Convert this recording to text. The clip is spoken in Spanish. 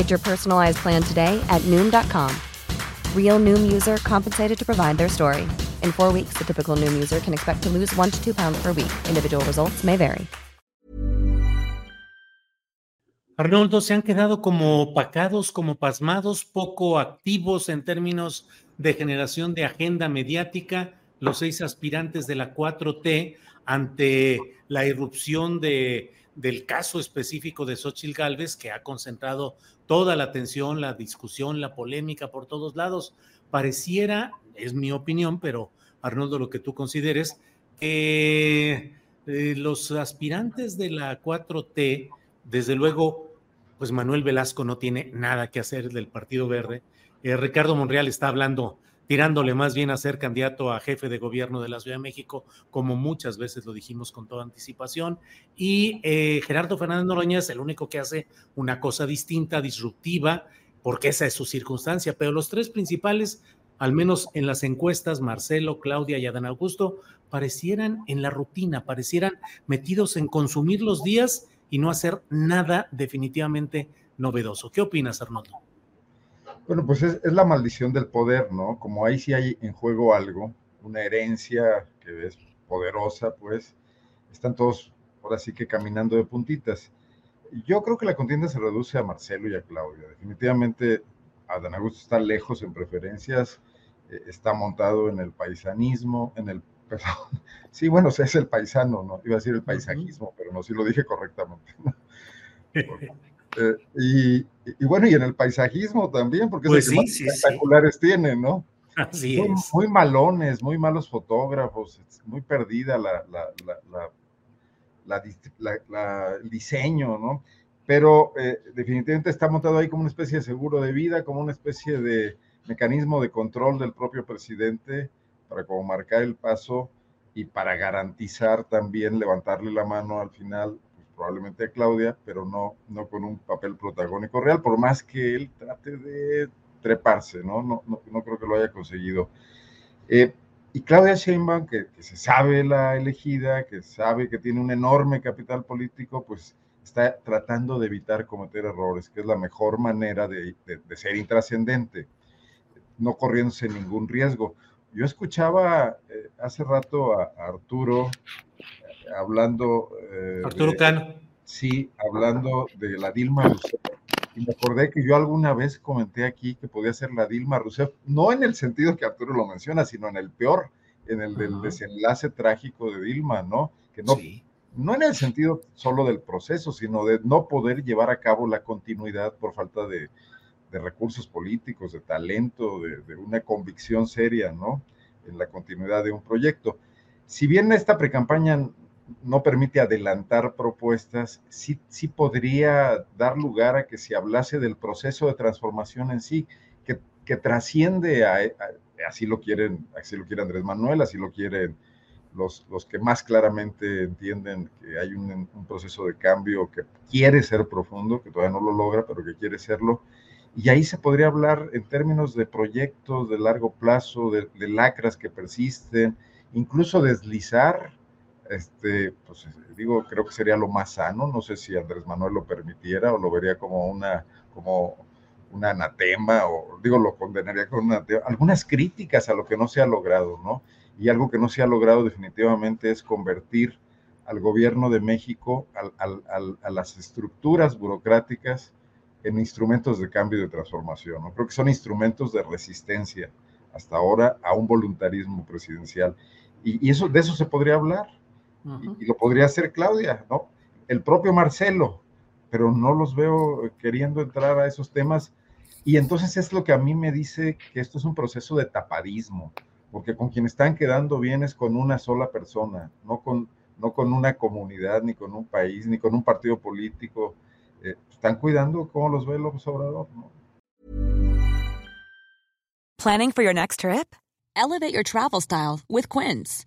Get your personalized plan today at Noom.com. Real Noom user compensated to provide their story. In four weeks, the typical Noom user can expect to lose one to two pounds per week. Individual results may vary. Arnoldo, se han quedado como opacados, como pasmados, poco activos en términos de generación de agenda mediática los seis aspirantes de la 4T ante la irrupción de, del caso específico de Xochitl Gálvez, que ha concentrado toda la atención, la discusión, la polémica por todos lados. Pareciera, es mi opinión, pero Arnoldo, lo que tú consideres, que eh, los aspirantes de la 4T, desde luego, pues Manuel Velasco no tiene nada que hacer del Partido Verde. Eh, Ricardo Monreal está hablando, tirándole más bien a ser candidato a jefe de gobierno de la Ciudad de México, como muchas veces lo dijimos con toda anticipación. Y eh, Gerardo Fernández Noroña es el único que hace una cosa distinta, disruptiva, porque esa es su circunstancia. Pero los tres principales, al menos en las encuestas, Marcelo, Claudia y Adán Augusto, parecieran en la rutina, parecieran metidos en consumir los días y no hacer nada definitivamente novedoso. ¿Qué opinas, Arnoldo? Bueno, pues es, es, la maldición del poder, ¿no? Como ahí sí hay en juego algo, una herencia que es poderosa, pues están todos ahora sí que caminando de puntitas. Yo creo que la contienda se reduce a Marcelo y a Claudia. Definitivamente Adán Augusto está lejos en preferencias, eh, está montado en el paisanismo, en el perdón. Sí, bueno, o sea, es el paisano, ¿no? Iba a decir el paisajismo, pero no, sí lo dije correctamente. ¿no? eh, y, y, bueno, y en el paisajismo también, porque pues es el sí, que más sí, espectaculares sí. tienen, ¿no? Así muy, es. muy, malones, muy malos fotógrafos, muy perdida la, la, la, el diseño, ¿no? Pero eh, definitivamente está montado ahí como una especie de seguro de vida, como una especie de mecanismo de control del propio presidente para como marcar el paso y para garantizar también levantarle la mano al final, probablemente a Claudia, pero no, no con un papel protagónico real, por más que él trate de treparse, ¿no? No, no, no creo que lo haya conseguido. Eh, y Claudia Sheinbaum, que, que, se sabe la elegida, que sabe que tiene un enorme capital político, pues está tratando de evitar cometer errores, que es la mejor manera de, de, de ser intrascendente, no corriéndose ningún riesgo. Yo escuchaba eh, hace rato a, a Arturo hablando. Eh, Arturo Cano. Sí, hablando de la Dilma Rousseff. Y me acordé que yo alguna vez comenté aquí que podía ser la Dilma Rousseff, no en el sentido que Arturo lo menciona, sino en el peor, en el del uh -huh. desenlace trágico de Dilma, ¿no? Que no, sí. no en el sentido solo del proceso, sino de no poder llevar a cabo la continuidad por falta de, de recursos políticos, de talento, de, de, una convicción seria, ¿no? En la continuidad de un proyecto. Si bien esta precampaña no permite adelantar propuestas, sí, sí podría dar lugar a que se hablase del proceso de transformación en sí, que, que trasciende a, así lo quieren, así lo quiere Andrés Manuel, así lo quieren los, los que más claramente entienden que hay un, proceso de cambio que quiere ser profundo, que todavía no lo logra, pero que quiere serlo, y ahí se podría hablar en términos de proyectos de largo plazo, de lacras que persisten, incluso deslizar, este, pues digo, creo que sería lo más sano, no sé si Andrés Manuel lo permitiera o lo vería como una, como un anatema, o digo, lo condenaría con una, algunas críticas a lo que no se ha logrado, ¿no? Y algo que no se ha logrado definitivamente es convertir al gobierno de México, al, al, al, a las estructuras burocráticas, en instrumentos de cambio y de transformación. ¿no? Creo que son instrumentos de resistencia hasta ahora a un voluntarismo presidencial. Y, eso, de eso se podría hablar. Y, lo podría hacer Claudia, ¿no? El propio Marcelo, pero no los veo queriendo entrar a esos temas. Y entonces es lo que a mí me dice que esto es un proceso de tapadismo, porque con quien están quedando bien es con una sola persona, no con, no con una comunidad, ni con un país, ni con un partido político. Eh, están cuidando cómo los ve López Obrador, ¿no? Planning for your next trip? Elevate your travel style with Quince.